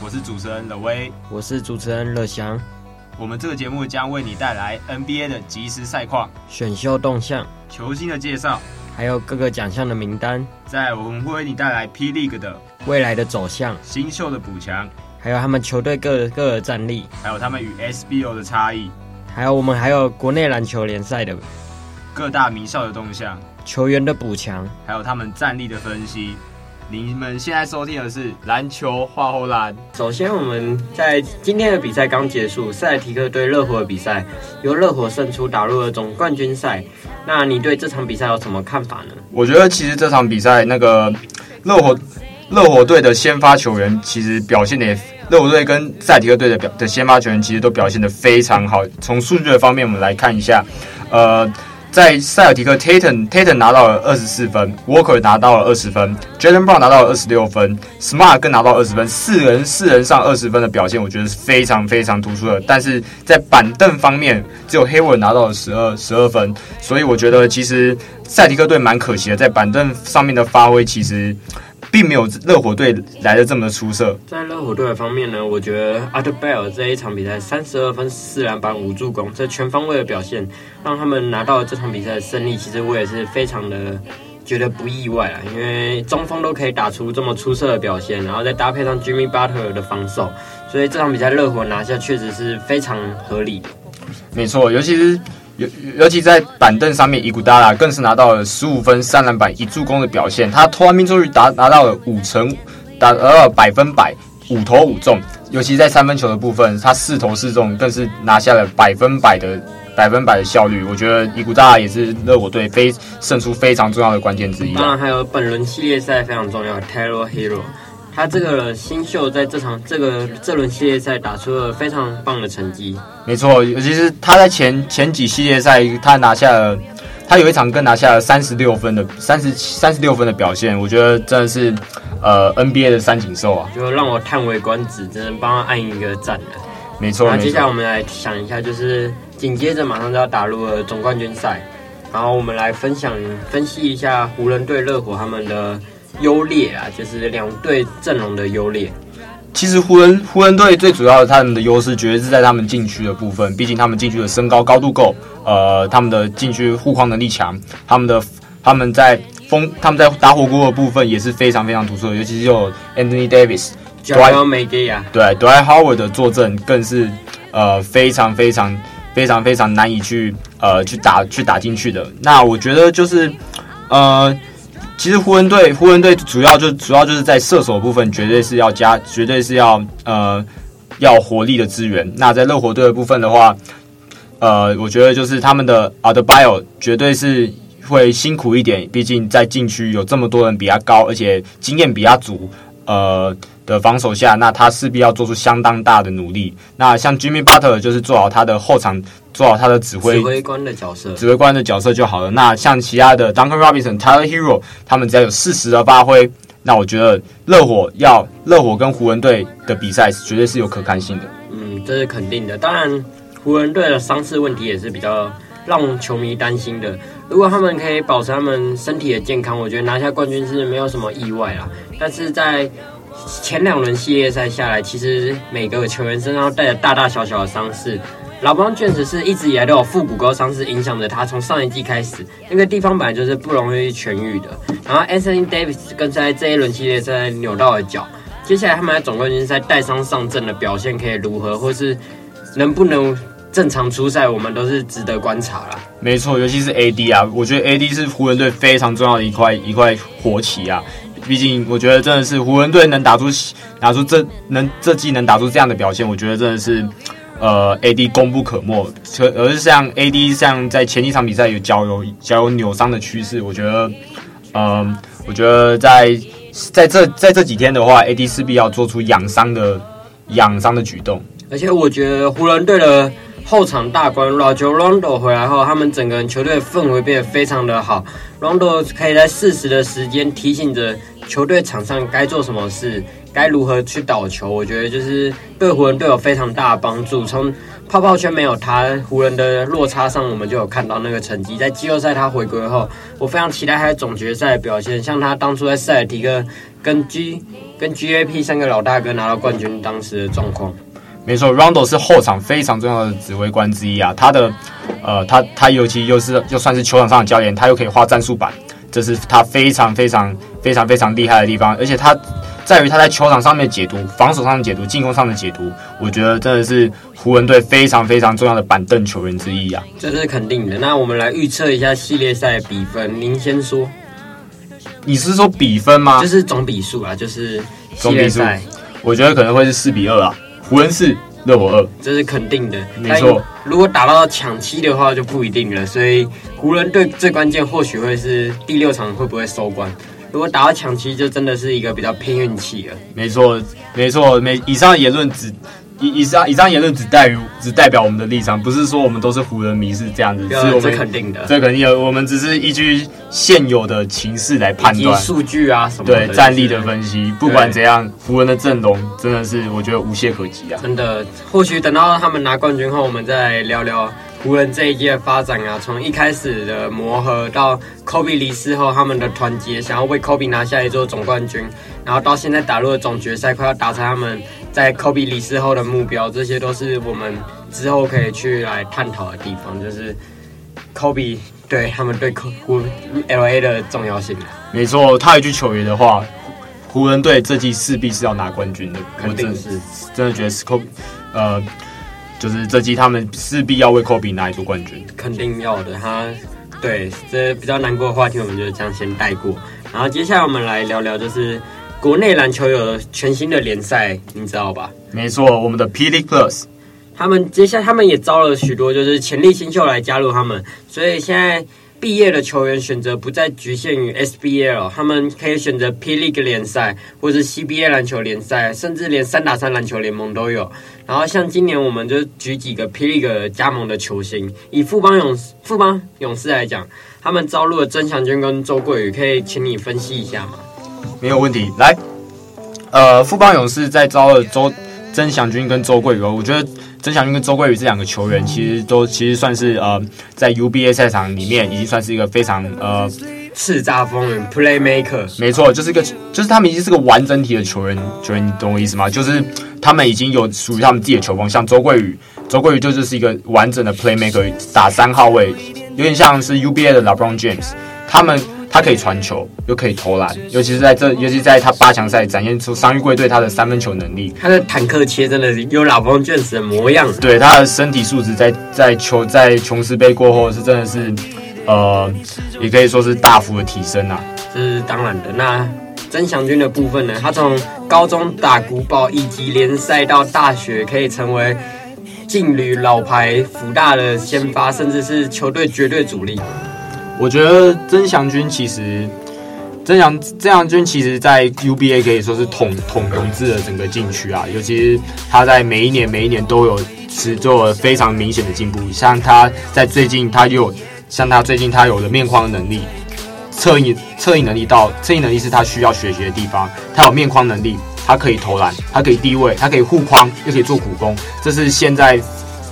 我是主持人乐威，我是主持人乐祥。我们这个节目将为你带来 NBA 的即时赛况、选秀动向、球星的介绍，还有各个奖项的名单。在我们会为你带来 P League 的未来的走向、新秀的补强，还有他们球队各各的战力，还有他们与 SBO 的差异，还有我们还有国内篮球联赛的各大名校的动向、球员的补强，还有他们战力的分析。你们现在收听的是篮球话后篮。首先，我们在今天的比赛刚结束，塞提克对热火的比赛由热火胜出，打入了总冠军赛。那你对这场比赛有什么看法呢？我觉得其实这场比赛那个热火热火队的先发球员其实表现的也，热火队跟塞提克队的表的先发球员其实都表现的非常好。从数据的方面，我们来看一下，呃。在塞尔提克，Tatum Tatum 拿到了二十四分，Walker 拿到了二十分，Jalen Brown 拿到了二十六分，Smart 更拿到二十分，四人四人上二十分的表现，我觉得是非常非常突出的。但是在板凳方面，只有 Hayward 拿到了十二十二分，所以我觉得其实塞尔提克队蛮可惜的，在板凳上面的发挥其实。并没有热火队来的这么出色。在热火队的方面呢，我觉得 Adebayo 这一场比赛三十二分、四篮板、五助攻，这全方位的表现，让他们拿到了这场比赛的胜利。其实我也是非常的觉得不意外啊，因为中锋都可以打出这么出色的表现，然后再搭配上 Jimmy Butler 的防守，所以这场比赛热火拿下确实是非常合理的。没错，尤其是。尤尤其在板凳上面，伊古达拉更是拿到了十五分、三篮板、一助攻的表现。他投篮命中率达拿到了五成，达到了百分百，五投五中。尤其在三分球的部分，他四投四中，更是拿下了百分百的百分百的效率。我觉得伊古达拉也是热火队非胜出非常重要的关键之一。当然，还有本轮系列赛非常重要，Tyler Hero。他这个新秀在这场这个这轮系列赛打出了非常棒的成绩。没错，尤其是他在前前几系列赛，他拿下了，他有一场更拿下了三十六分的三十三十六分的表现，我觉得真的是呃 NBA 的三井寿啊，就让我叹为观止，真的帮他按一个赞的。没错，那接下来我们来想一下，就是紧接着马上就要打入了总冠军赛，然后我们来分享分析一下湖人队、热火他们的。优劣啊，就是两队阵容的优劣。其实湖人湖人队最主要的他们的优势，绝对是在他们禁区的部分。毕竟他们禁区的身高高度够，呃，他们的禁区护框能力强，他们的他们在风他们在打火锅的部分也是非常非常突出的。尤其是有 Anthony Davis、JaVale McGee 啊，对，Dwight Howard 的坐镇更是呃非常非常非常非常难以去呃去打去打进去的。那我觉得就是呃。其实湖人队，湖人队主要就主要就是在射手部分，绝对是要加，绝对是要呃要活力的资源。那在热火队的部分的话，呃，我觉得就是他们的 Adebayo 绝对是会辛苦一点，毕竟在禁区有这么多人比他高，而且经验比他足，呃的防守下，那他势必要做出相当大的努力。那像 Jimmy Butler 就是做好他的后场。做好他的指挥指挥官的角色，指挥官的角色就好了。那像其他的 Duncan Robinson、Tyler Herro，他们只要有适时的发挥，那我觉得热火要热火跟湖人队的比赛绝对是有可看性的。嗯，这是肯定的。当然，湖人队的伤势问题也是比较让球迷担心的。如果他们可以保持他们身体的健康，我觉得拿下冠军是没有什么意外啦。但是在前两轮系列赛下来，其实每个球员身上带着大大小小的伤势。老邦确实是一直以来都有腹股沟伤势影响着他，从上一季开始，那个地方本来就是不容易痊愈的。然后 Anthony Davis 跟在这一轮系列赛扭到了脚，接下来他们在总冠军赛带伤上阵的表现可以如何，或是能不能正常出赛，我们都是值得观察了。没错，尤其是 AD 啊，我觉得 AD 是湖人队非常重要的一块一块火旗啊。毕竟我觉得真的是湖人队能打出打出这能这季能打出这样的表现，我觉得真的是。呃，AD 功不可没，而是像 AD 像在前几场比赛有脚有脚有扭伤的趋势，我觉得，嗯、我觉得在在这在这几天的话，AD 势必要做出养伤的养伤的举动。而且我觉得湖人队的后场大关老球 Rondo 回来后，他们整个球队氛围变得非常的好。Rondo 可以在适时的时间提醒着球队场上该做什么事，该如何去倒球。我觉得就是对湖人队有非常大的帮助。从泡泡圈没有他，湖人的落差上，我们就有看到那个成绩。在季后赛他回归后，我非常期待他在总决赛的表现。像他当初在塞尔提克跟 G 跟 GAP 三个老大哥拿到冠军当时的状况。没错，Rondo 是后场非常重要的指挥官之一啊。他的呃，他他尤其又是又算是球场上的教练，他又可以画战术板，这是他非常非常非常非常厉害的地方。而且他。在于他在球场上面解读、防守上的解读、进攻上的解读，我觉得真的是湖人队非常非常重要的板凳球员之一啊！这是肯定的。那我们来预测一下系列赛比分，您先说。你是说比分吗？就是总比数啊，就是系列赛。我觉得可能会是四比二啊，湖人四，热火二，这是肯定的。没错，如果打到抢七的话就不一定了。所以湖人队最关键或许会是第六场会不会收官。如果打到抢七，就真的是一个比较拼运气了。没错，没错，没以上言论只以以上以上言论只代于只代表我们的立场，不是说我们都是湖人迷是这样子，是我们肯定的，这肯定有，我们只是依据现有的情势来判断数据啊什么对战力的分析。不管怎样，湖人的阵容真的是我觉得无懈可击啊！真的，或许等到他们拿冠军后，我们再来聊聊。湖人这一届的发展啊，从一开始的磨合到科比离世后，他们的团结，想要为科比拿下一座总冠军，然后到现在打入了总决赛，快要达成他们在科比离世后的目标，这些都是我们之后可以去来探讨的地方，就是科比对他们对湖 LA 的重要性。没错，他一句球员的话，湖人队这季势必是要拿冠军的，肯定是，真的觉得是科比，呃。就是这季他们势必要为科比拿一座冠军，肯定要的。他对这比较难过的话题，我们就这样先带过。然后接下来我们来聊聊，就是国内篮球有全新的联赛，你知道吧？没错，我们的 P. League Plus，他们接下来他们也招了许多就是潜力新秀来加入他们，所以现在。毕业的球员选择不再局限于 SBL，他们可以选择 P League 联赛，或者是 CBA 篮球联赛，甚至连三打三篮球联盟都有。然后像今年我们就举几个 P League 加盟的球星，以富邦勇士富邦勇士来讲，他们招入了曾祥军跟周桂宇，可以请你分析一下吗？没有问题，来，呃，富邦勇士在招了周曾祥军跟周桂宇，我觉得。曾祥军跟周桂宇这两个球员，其实都其实算是呃，在 UBA 赛场里面已经算是一个非常呃叱咤风云 Playmaker。没错，就是一个就是他们已经是个完整体的球员，球员你懂我意思吗？就是他们已经有属于他们自己的球风，像周桂宇，周桂宇就就是一个完整的 Playmaker，打三号位，有点像是 UBA 的 LeBron James，他们。他可以传球，又可以投篮，尤其是在这，尤其在他八强赛展现出商业队对他的三分球能力。他的坦克切真的是有老方卷子的模样。对，他的身体素质在在球在琼斯杯过后是真的是，呃，也可以说是大幅的提升啊。这是当然的。那曾祥军的部分呢？他从高中打古堡以及联赛到大学，可以成为劲旅老牌福大的先发，甚至是球队绝对主力。我觉得曾祥军其实，曾祥曾祥军其实，在 UBA 可以说是统统统治了整个禁区啊，尤其是他在每一年每一年都有是做了非常明显的进步。像他在最近，他有像他最近他有了面框能力，策应策应能力到策应能力是他需要学习的地方。他有面框能力，他可以投篮，他可以低位，他可以护框，又可以做苦攻，这是现在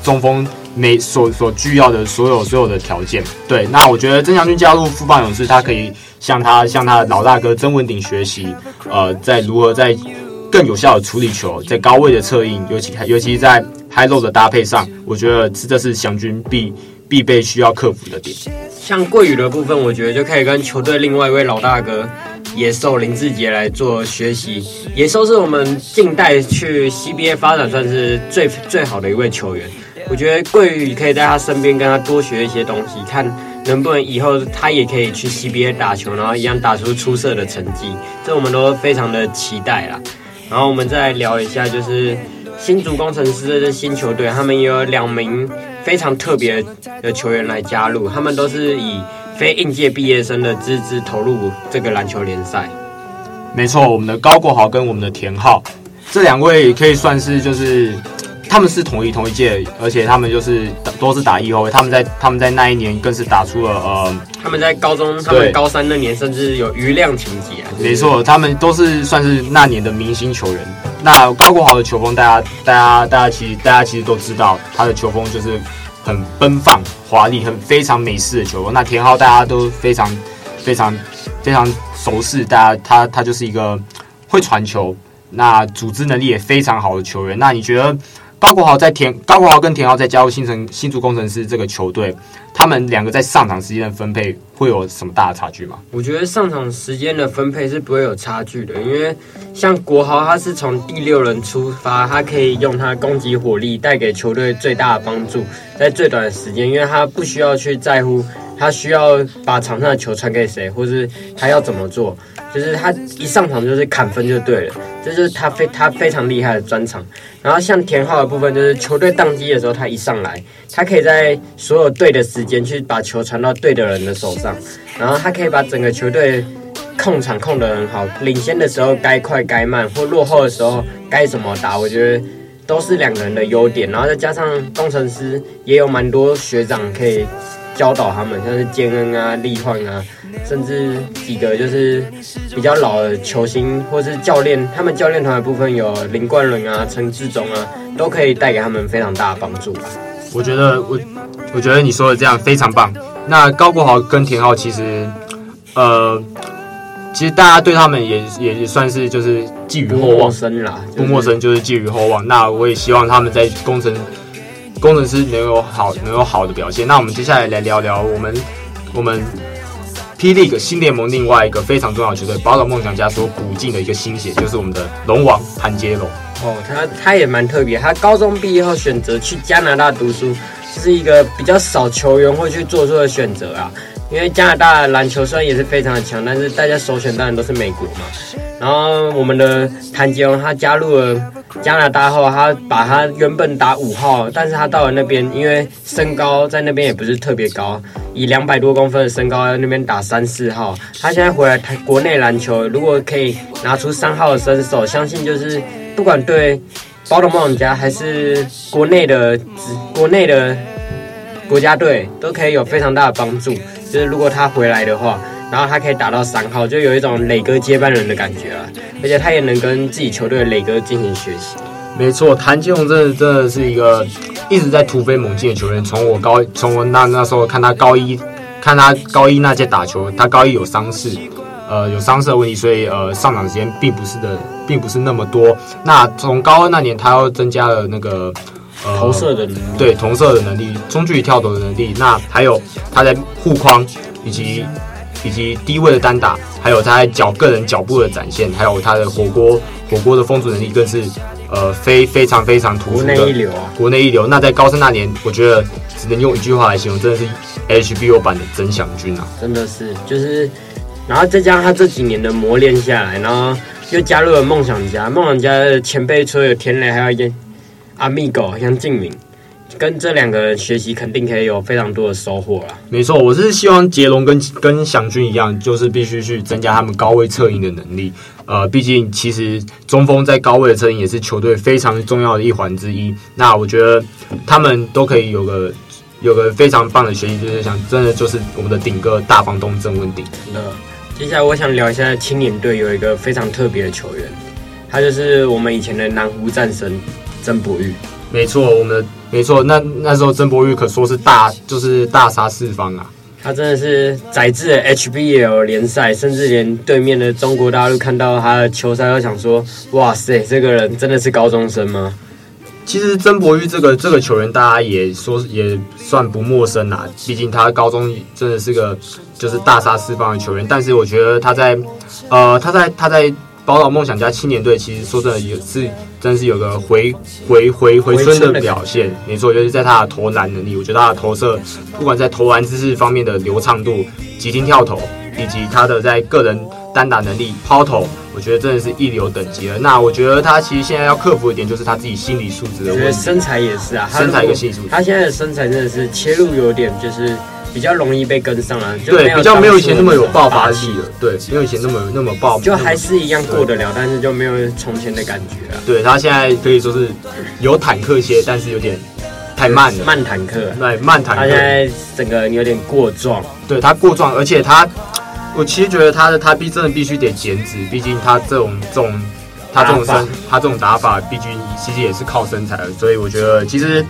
中锋。每所所需要的所有所有的条件，对，那我觉得曾祥军加入富邦勇士，他可以向他向他的老大哥曾文鼎学习，呃，在如何在更有效的处理球，在高位的策应，尤其尤其在 high low 的搭配上，我觉得这是祥军必必备需要克服的点。像桂宇的部分，我觉得就可以跟球队另外一位老大哥野兽林志杰来做学习。野兽是我们近代去 CBA 发展算是最最好的一位球员。我觉得桂宇可以在他身边跟他多学一些东西，看能不能以后他也可以去 CBA 打球，然后一样打出出色的成绩，这我们都非常的期待啦。然后我们再来聊一下，就是新竹攻城狮的新球队，他们也有两名非常特别的球员来加入，他们都是以非应届毕业生的资质投入这个篮球联赛。没错，我们的高国豪跟我们的田浩这两位可以算是就是。他们是同一同一届，而且他们就是都是打一后卫，他们在他们在那一年更是打出了呃，他们在高中，他们高三那年甚至有余量情节啊。没错，他们都是算是那年的明星球员。那高国豪的球风，大家大家大家其实大家其实都知道，他的球风就是很奔放、华丽、很非常美式的球风。那田浩大家都非常非常非常熟悉，大家他他就是一个会传球，那组织能力也非常好的球员。那你觉得？高国豪在田高国豪跟田浩在加入新城新竹工程师这个球队，他们两个在上场时间的分配会有什么大的差距吗？我觉得上场时间的分配是不会有差距的，因为像国豪他是从第六人出发，他可以用他攻击火力带给球队最大的帮助，在最短的时间，因为他不需要去在乎他需要把场上的球传给谁，或是他要怎么做。就是他一上场就是砍分就对了，这就是他非他非常厉害的专长。然后像田浩的部分，就是球队宕机的时候，他一上来，他可以在所有对的时间去把球传到对的人的手上，然后他可以把整个球队控场控得很好。领先的时候该快该慢，或落后的时候该怎么打，我觉得都是两个人的优点。然后再加上工程师也有蛮多学长可以教导他们，像是坚恩啊、力焕啊。甚至几个就是比较老的球星，或是教练，他们教练团的部分有林冠伦啊、陈志忠啊，都可以带给他们非常大的帮助吧。我觉得我，我觉得你说的这样非常棒。那高国豪跟田浩其实，呃，其实大家对他们也也算是就是寄予厚望，不陌生啦，不陌生就是寄予厚望。那我也希望他们在工程工程师能有好能有好的表现。那我们接下来来聊聊我们我们。P.League 新联盟另外一个非常重要的球队，宝岛梦想家所补进的一个新血，就是我们的龙王谭杰龙。哦，他他也蛮特别，他高中毕业后选择去加拿大读书，这是一个比较少球员会去做出的选择啊。因为加拿大篮球虽然也是非常的强，但是大家首选当然都是美国嘛。然后我们的谭杰龙他加入了加拿大后，他把他原本打五号，但是他到了那边，因为身高在那边也不是特别高，以两百多公分的身高在那边打三四号。他现在回来台国内篮球，如果可以拿出三号的身手，相信就是不管对宝岛梦想家还是国内的国内的国家队，都可以有非常大的帮助。就是如果他回来的话。然后他可以打到三号，就有一种磊哥接班人的感觉啊！而且他也能跟自己球队的磊哥进行学习。没错，谭金龙真的真的是一个一直在突飞猛进的球员。从我高从我那那时候看他高一，看他高一那届打球，他高一有伤势，呃，有伤势的问题，所以呃上场时间并不是的，并不是那么多。那从高二那年，他又增加了那个呃投射的能力，对投射的能力，中距离跳投的能力。那还有他在护框以及。以及低位的单打，还有他在脚个人脚步的展现，还有他的火锅火锅的封阻能力，更是呃非非常非常突出的国内一流啊！国内一流。那在高三那年，我觉得只能用一句话来形容，真的是 HBO 版的曾祥军啊！真的是，就是，然后再加上他这几年的磨练下来，然后又加入了梦想家，梦想家的前辈除了有田雷，还有阿密狗杨敬敏。跟这两个人学习，肯定可以有非常多的收获啦。没错，我是希望杰龙跟跟祥军一样，就是必须去增加他们高位策应的能力。呃，毕竟其实中锋在高位的策应也是球队非常重要的一环之一。那我觉得他们都可以有个有个非常棒的学习，就是想真的就是我们的顶哥大房东郑文鼎。那接下来我想聊一下青年队有一个非常特别的球员，他就是我们以前的南湖战神曾博玉。没错，我们的。没错，那那时候曾博玉可说是大，就是大杀四方啊！他真的是宰制了 HBL 联赛，甚至连对面的中国大陆看到他的球赛都想说：哇塞，这个人真的是高中生吗？其实曾博玉这个这个球员，大家也说也算不陌生啦。毕竟他高中真的是个就是大杀四方的球员，但是我觉得他在呃他在他在。宝岛梦想家青年队其实说真的也是，真是有个回回回回春的表现。没错，尤其在他的投篮能力，我觉得他的投射，不管在投篮姿势方面的流畅度、急停跳投，以及他的在个人单打能力、抛投，我觉得真的是一流等级了。那我觉得他其实现在要克服一点，就是他自己心理素质的问题。身材也是啊，身材跟心理素质。他现在的身材真的是切入有点就是比较容易被跟上了，对，比较没有以前那么有爆发力了，对，没有以前那么那么爆，就还是一样过得了，但是就没有从前的感觉了。对，他现在可以说是有坦克些，但是有点太慢了，慢坦克，对，慢坦克，他现在整个有点过壮，对他过壮，而且他，我其实觉得他的他必真的必须得减脂，毕竟他这种这种他这种身他这种打法，毕竟其实也是靠身材的，所以我觉得其实。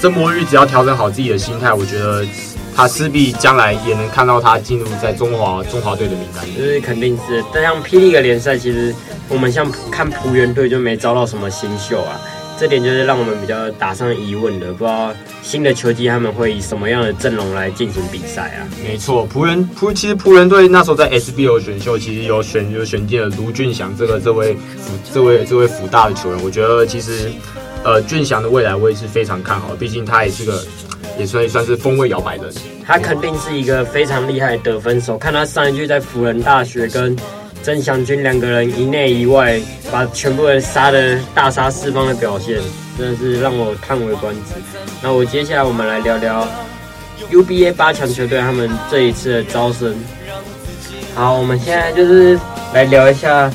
曾柏宇只要调整好自己的心态，我觉得他势必将来也能看到他进入在中华中华队的名单。就是肯定是，但像霹雳的联赛，其实我们像看璞园队就没招到什么新秀啊，这点就是让我们比较打上疑问的。不知道新的球季他们会以什么样的阵容来进行比赛啊？没错，璞园璞其实璞园队那时候在 SBL 选秀，其实有选就选进了卢俊祥这个这位辅这位这位福大的球员，我觉得其实。呃，俊祥的未来我也是非常看好，毕竟他也是个，也算算是风味摇摆的人。他肯定是一个非常厉害的得分手，看他上一句在辅仁大学跟曾祥军两个人一内一外，把全部人杀的大杀四方的表现，真的是让我叹为观止。那我接下来我们来聊聊 UBA 八强球队他们这一次的招生。好，我们现在就是来聊一下。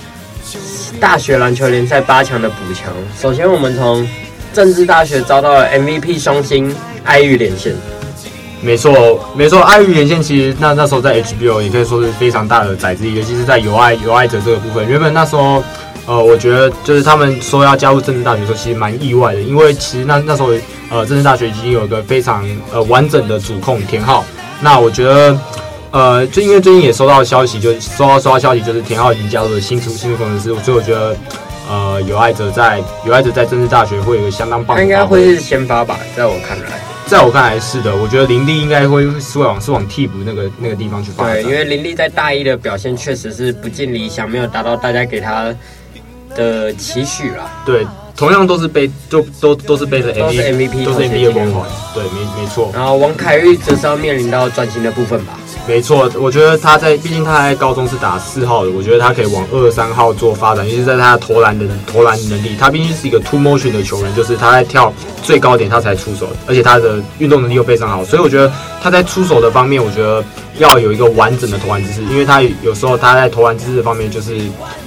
大学篮球联赛八强的补强，首先我们从政治大学招到了 MVP 双星爱玉连线。没错，没错，爱玉连线其实那那时候在 HBO 也可以说是非常大的载资，尤其是在有爱有爱者这个部分。原本那时候，呃，我觉得就是他们说要加入政治大学的时候，其实蛮意外的，因为其实那那时候呃政治大学已经有一个非常呃完整的主控田浩。那我觉得。呃，就因为最近也收到消息，就收到收到消息，就是田浩已经加入了新出新出工程师，所以我觉得，呃，有爱者在有爱者在政治大学会有一个相当棒的。他应该会是先发吧，在我看来，在我看来是的。我觉得林立应该会是往是往替补那个那个地方去发展。对，因为林立在大一的表现确实是不尽理想，没有达到大家给他的期许啦。对，同样都是背，就都都是背着 MVP，都是 MVP 的光环。对，没没错。然后王凯玉则是要面临到转型的部分吧。没错，我觉得他在，毕竟他在高中是打四号的，我觉得他可以往二三号做发展，尤其是在他的投篮的投篮能力，他毕竟是一个 two motion 的球员，就是他在跳最高点他才出手，而且他的运动能力又非常好，所以我觉得他在出手的方面，我觉得要有一个完整的投篮姿势，因为他有时候他在投篮姿势方面就是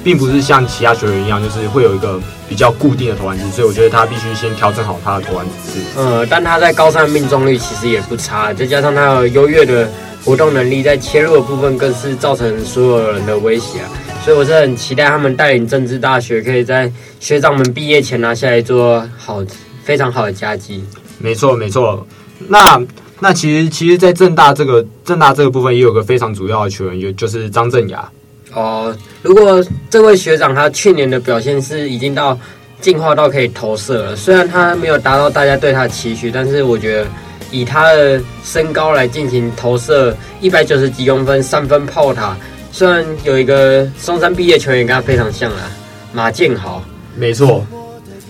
并不是像其他球员一样，就是会有一个比较固定的投篮姿势，所以我觉得他必须先调整好他的投篮姿势。呃，但他在高三命中率其实也不差，再加上他有优越的。活动能力在切入的部分更是造成所有人的威胁啊，所以我是很期待他们带领政治大学可以在学长们毕业前拿下一座好非常好的佳绩。没错没错，那那其实其实，在政大这个政大这个部分也有个非常主要的球员，就就是张镇雅。哦，如果这位学长他去年的表现是已经到进化到可以投射了，虽然他没有达到大家对他的期许，但是我觉得。以他的身高来进行投射，一百九十几公分，三分炮塔。虽然有一个松山毕业球员跟他非常像啊，马建豪。没错，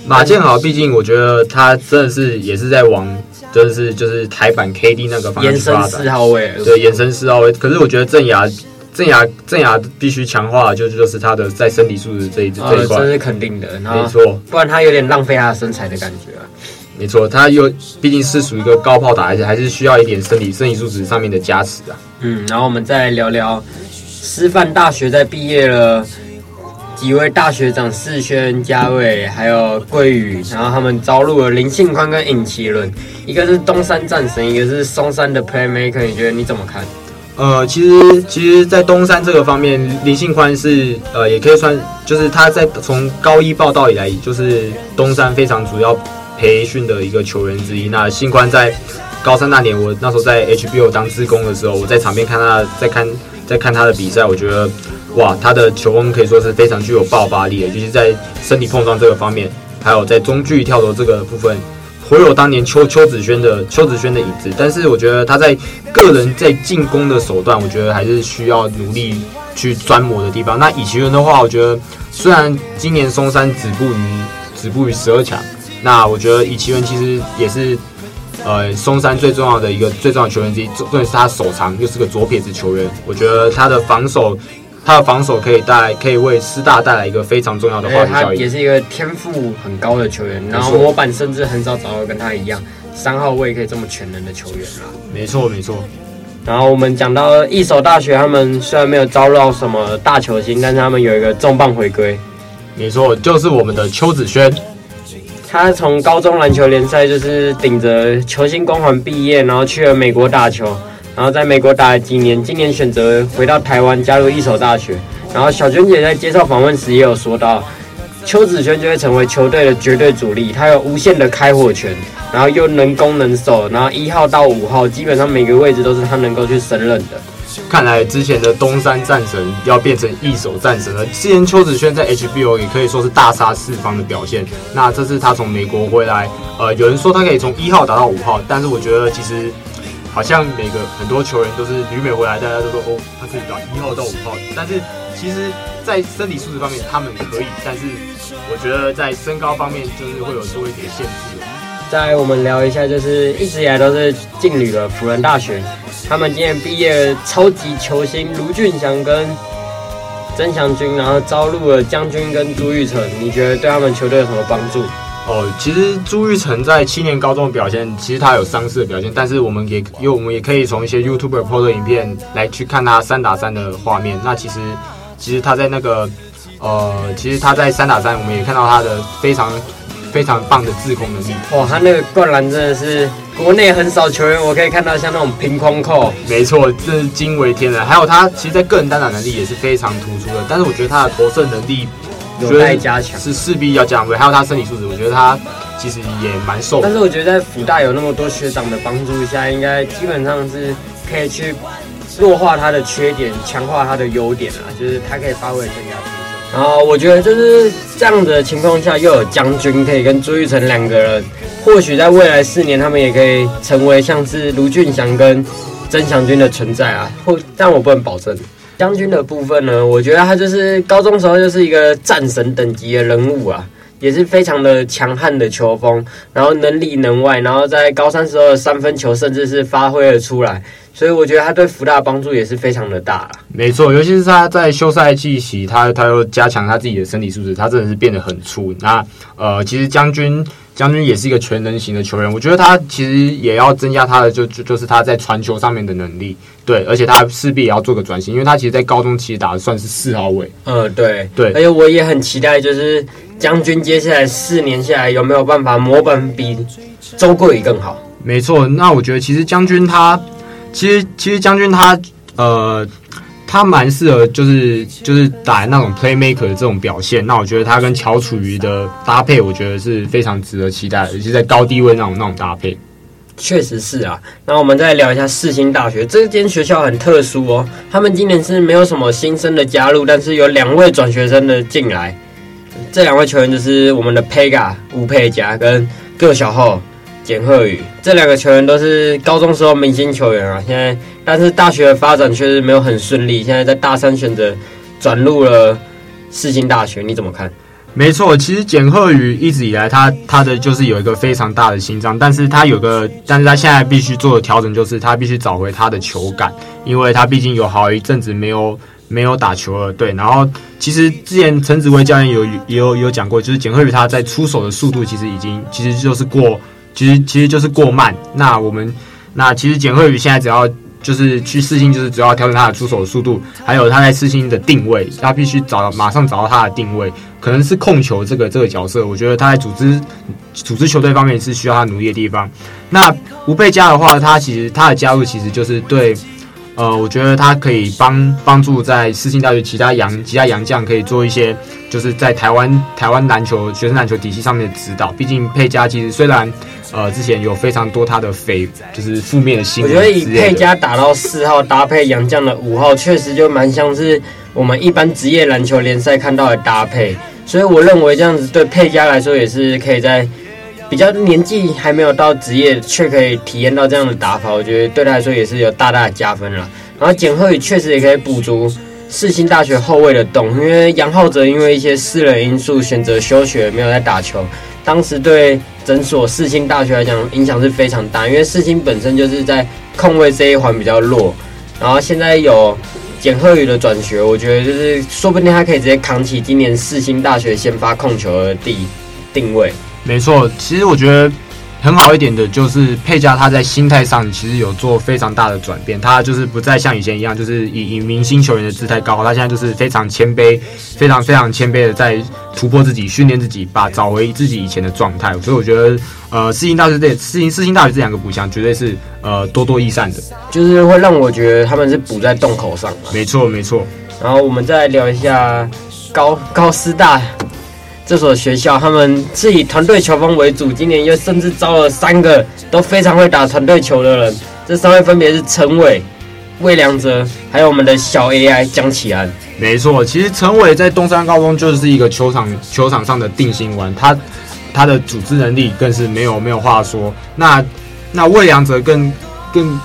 马建豪，毕竟我觉得他真的是也是在往，真的是就是台版 KD 那个方向延伸四号位。对，延伸四号位。可是我觉得镇雅，正雅，正雅必须强化，就就是他的在身体素质这一这一块，这是肯定的。没错，不然他有点浪费他的身材的感觉啊。没错，他又毕竟是属于一个高炮打，而且还是需要一点身体、身体素质上面的加持的。嗯，然后我们再聊聊师范大学在毕业了几位大学长，世轩、嘉伟还有桂宇，然后他们招录了林信宽跟尹奇伦，一个是东山战神，一个是松山的 Playmaker，你觉得你怎么看？呃，其实其实，在东山这个方面，林信宽是呃，也可以算，就是他在从高一报道以来，就是东山非常主要。培训的一个球员之一。那信宽在高三那年，我那时候在 HBO 当志工的时候，我在场边看他，在看在看他的比赛，我觉得哇，他的球风可以说是非常具有爆发力的，尤其在身体碰撞这个方面，还有在中距跳投这个部分，颇有当年邱邱子轩的邱子轩的影子。但是我觉得他在个人在进攻的手段，我觉得还是需要努力去钻磨的地方。那以其人的话，我觉得虽然今年松山止步于止步于十二强。那我觉得以奇文其实也是，呃，松山最重要的一个最重要的球员之一，重点是他手长，又是个左撇子球员。我觉得他的防守，他的防守可以带来，可以为师大带来一个非常重要的话题效应。他也是一个天赋很高的球员，然后模板甚至很少找到跟他一样三号位可以这么全能的球员啦。没错，没错。然后我们讲到一所大学，他们虽然没有招到什么大球星，但是他们有一个重磅回归。没错，就是我们的邱子轩。他从高中篮球联赛就是顶着球星光环毕业，然后去了美国打球，然后在美国打了几年，今年选择回到台湾加入一所大学。然后小娟姐在接受访问时也有说到，邱子轩就会成为球队的绝对主力，他有无限的开火权。然后又能攻能守，然后一号到五号基本上每个位置都是他能够去胜任的。看来之前的东山战神要变成一手战神了。之前邱子轩在 HBO 也可以说是大杀四方的表现。那这次他从美国回来，呃，有人说他可以从一号打到五号，但是我觉得其实好像每个很多球员都是旅美回来，大家都说哦，他可以打一号到五号。但是其实，在身体素质方面他们可以，但是我觉得在身高方面就是会有多一点限制。再我们聊一下，就是一直以来都是劲旅的辅仁大学，他们今年毕业超级球星卢俊祥跟曾祥军，然后招入了将军跟朱玉成，你觉得对他们球队有什么帮助？哦，其实朱玉成在七年高中的表现，其实他有伤势的表现，但是我们也因为我们也可以从一些 YouTuber PO 的影片来去看他三打三的画面。那其实其实他在那个呃，其实他在三打三，我们也看到他的非常。非常棒的制空能力哇！他那个灌篮真的是国内很少球员，我可以看到像那种平空扣，没错，这是惊为天人。还有他其实，在个人单打能力也是非常突出的，但是我觉得他的投射能力有待加强，是势必要加强。还有他身体素质，我觉得他其实也蛮瘦。但是我觉得在辅大有那么多学长的帮助下，应该基本上是可以去弱化他的缺点，强化他的优点啊，就是他可以发挥更加。然后我觉得就是这样的情况下，又有将军可以跟朱玉成两个人，或许在未来四年，他们也可以成为像是卢俊翔跟曾祥军的存在啊。或但我不能保证。将军的部分呢，我觉得他就是高中时候就是一个战神等级的人物啊，也是非常的强悍的球风，然后能里能外，然后在高三时候三分球甚至是发挥了出来。所以我觉得他对福大帮助也是非常的大。没错，尤其是他在休赛季期，他他又加强他自己的身体素质，他真的是变得很粗。那呃，其实将军将军也是一个全能型的球员，我觉得他其实也要增加他的就就就是他在传球上面的能力。对，而且他势必也要做个转型，因为他其实，在高中其实打的算是四号位。嗯，对对。而且我也很期待，就是将军接下来四年下来有没有办法模板比周桂宇更好。没错，那我觉得其实将军他。其实，其实将军他，呃，他蛮适合，就是就是打那种 playmaker 的这种表现。那我觉得他跟乔楚瑜的搭配，我觉得是非常值得期待，尤其在高低位那种那种搭配。确实是啊。那我们再聊一下世新大学，这间学校很特殊哦。他们今年是没有什么新生的加入，但是有两位转学生的进来。这两位球员就是我们的 Pega 吴佩嘉跟各小号。简鹤宇这两个球员都是高中时候明星球员啊，现在但是大学的发展确实没有很顺利，现在在大三选择转入了世新大学，你怎么看？没错，其实简鹤宇一直以来他他的就是有一个非常大的心脏，但是他有个，但是他现在必须做的调整就是他必须找回他的球感，因为他毕竟有好一阵子没有没有打球了。对，然后其实之前陈子威教练有也有有讲过，就是简鹤宇他在出手的速度其实已经其实就是过。其实其实就是过慢。那我们那其实简鹤宇现在只要就是去试新，就是只要调整他的出手速度，还有他在试新的定位，他必须找马上找到他的定位，可能是控球这个这个角色。我觉得他在组织组织球队方面是需要他努力的地方。那吴贝嘉的话，他其实他的加入其实就是对。呃，我觉得他可以帮帮助在世新大学其他洋其他洋将可以做一些，就是在台湾台湾篮球学生篮球体系上面的指导。毕竟佩嘉其实虽然呃之前有非常多他的非就是负面的新闻，我觉得以佩嘉打到四号搭配洋将的五号，确实就蛮像是我们一般职业篮球联赛看到的搭配。所以我认为这样子对佩嘉来说也是可以在。比较年纪还没有到职业，却可以体验到这样的打法，我觉得对他来说也是有大大的加分了。然后简鹤宇确实也可以补足世新大学后卫的洞，因为杨浩哲因为一些私人因素选择休学，没有在打球。当时对诊所世新大学来讲影响是非常大，因为世新本身就是在控卫这一环比较弱。然后现在有简鹤宇的转学，我觉得就是说不定他可以直接扛起今年世新大学先发控球的地定位。没错，其实我觉得，很好一点的就是佩嘉他在心态上其实有做非常大的转变，他就是不再像以前一样，就是以以明星球员的姿态高，他现在就是非常谦卑，非常非常谦卑的在突破自己，训练自己，把找回自己以前的状态。所以我觉得，呃，世新大学这世新世新大学这两个补强绝对是呃多多益善的，就是会让我觉得他们是补在洞口上。没错没错。然后我们再来聊一下高高师大。这所学校，他们是以团队球风为主，今年又甚至招了三个都非常会打团队球的人。这三位分别是陈伟、魏良泽，还有我们的小 AI 江启安。没错，其实陈伟在东山高中就是一个球场球场上的定心丸，他他的组织能力更是没有没有话说。那那魏良泽更更，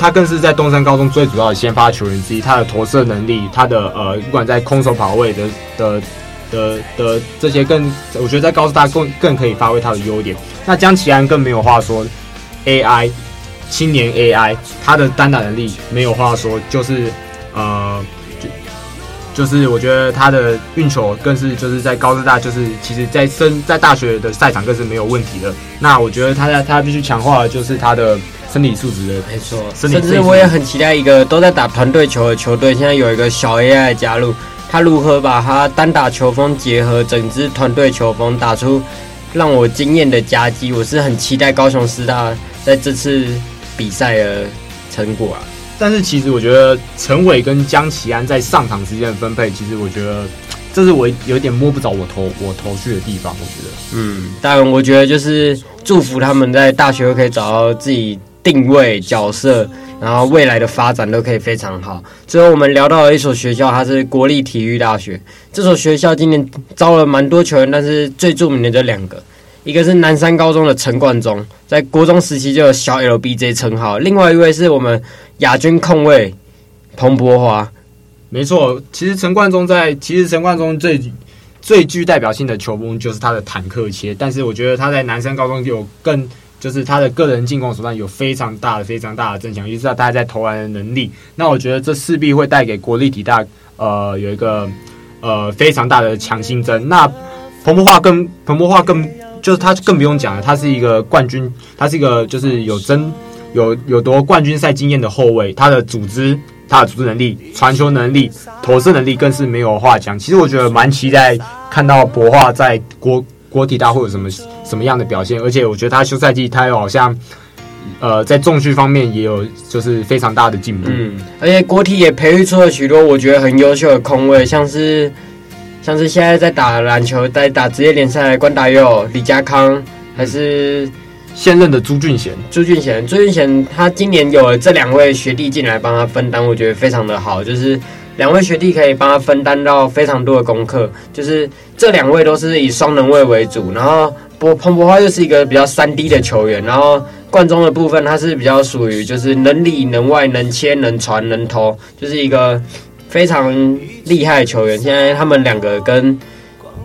他更是在东山高中最主要的先发球员之一，他的投射能力，他的呃，不管在空手跑位的的。的的这些更，我觉得在高师大更更可以发挥他的优点。那江启安更没有话说，AI 青年 AI 他的单打能力没有话说，就是呃，就就是我觉得他的运球更是就是在高师大就是其实在生在大学的赛场更是没有问题的。那我觉得他在他必须强化的就是他的身体素质的，没错。甚至我也很期待一个都在打团队球的球队，现在有一个小 AI 的加入。他如何把他单打球风结合整支团队球风，打出让我惊艳的夹击？我是很期待高雄师大在这次比赛的成果啊！但是其实我觉得陈伟跟江启安在上场时间的分配，其实我觉得这是我有点摸不着我头我头绪的地方。我觉得，嗯，但我觉得就是祝福他们在大学可以找到自己定位角色。然后未来的发展都可以非常好。最后我们聊到了一所学校，它是国立体育大学。这所学校今年招了蛮多球员，但是最著名的这两个，一个是南山高中的陈冠中，在国中时期就有小 LBJ 称号；另外一位是我们亚军控卫彭博华。没错，其实陈冠中在其实陈冠中最最具代表性的球风就是他的坦克切，但是我觉得他在南山高中有更。就是他的个人进攻手段有非常大的、非常大的增强，就是他在投篮的能力。那我觉得这势必会带给国立体大呃有一个呃非常大的强心针。那彭博化更彭博化更就是他更不用讲了，他是一个冠军，他是一个就是有争有有夺冠军赛经验的后卫，他的组织、他的组织能力、传球能力、投射能力更是没有话讲。其实我觉得蛮期待看到博化在国。国体大会有什么什么样的表现？而且我觉得他休赛季他又好像，呃，在重训方面也有就是非常大的进步。嗯，而且国体也培育出了许多我觉得很优秀的空位，像是像是现在在打篮球、在打职业联赛的关达佑、李家康，还是现任的朱俊贤。朱俊贤，朱俊贤，他今年有了这两位学弟进来帮他分担，我觉得非常的好，就是。两位学弟可以帮他分担到非常多的功课，就是这两位都是以双能位为主，然后博彭博华又是一个比较三 D 的球员，然后冠中的部分他是比较属于就是能里能外能切能传能投，就是一个非常厉害的球员。现在他们两个跟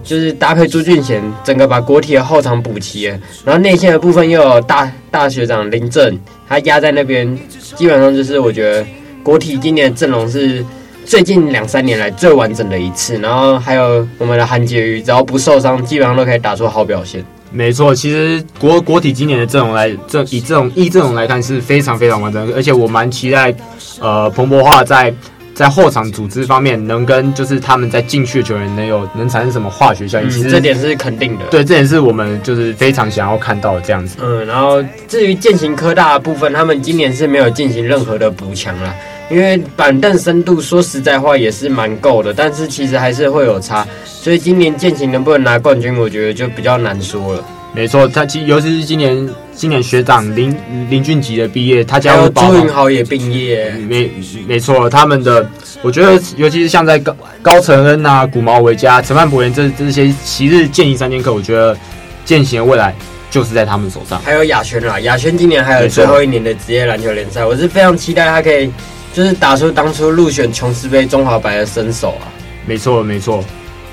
就是搭配朱俊贤，整个把国体的后场补齐，然后内线的部分又有大大学长林正，他压在那边，基本上就是我觉得国体今年的阵容是。最近两三年来最完整的一次，然后还有我们的韩杰瑜，只要不受伤，基本上都可以打出好表现。没错，其实国国体今年的阵容来，这以这种一阵容来看是非常非常完整，而且我蛮期待，呃，彭博化在在后场组织方面能跟就是他们在禁区的球员能有能产生什么化学效应，其实、嗯、这点是肯定的。对，这点是我们就是非常想要看到的这样子。嗯，然后至于践行科大的部分，他们今年是没有进行任何的补强了。因为板凳深度说实在话也是蛮够的，但是其实还是会有差，所以今年健行能不能拿冠军，我觉得就比较难说了。没错，他其尤其是今年今年学长林林俊杰的毕业，他加入朱云豪也毕业，没没错，他们的我觉得尤其是像在高高承恩啊、古毛维嘉、陈范博言这这些昔日剑行三剑客，我觉得剑行的未来就是在他们手上。还有亚轩啦，亚轩今年还有最后一年的职业篮球联赛，我是非常期待他可以。就是打出当初入选琼斯杯中华白的身手啊！没错，没错。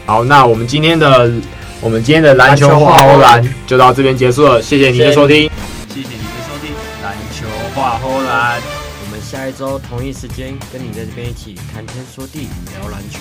好，那我们今天的我们今天的篮球画后篮就到这边结束了，谢谢您的收听，谢谢您的收听，篮球话后篮，我们下一周同一时间跟你在这边一起谈天说地聊篮球。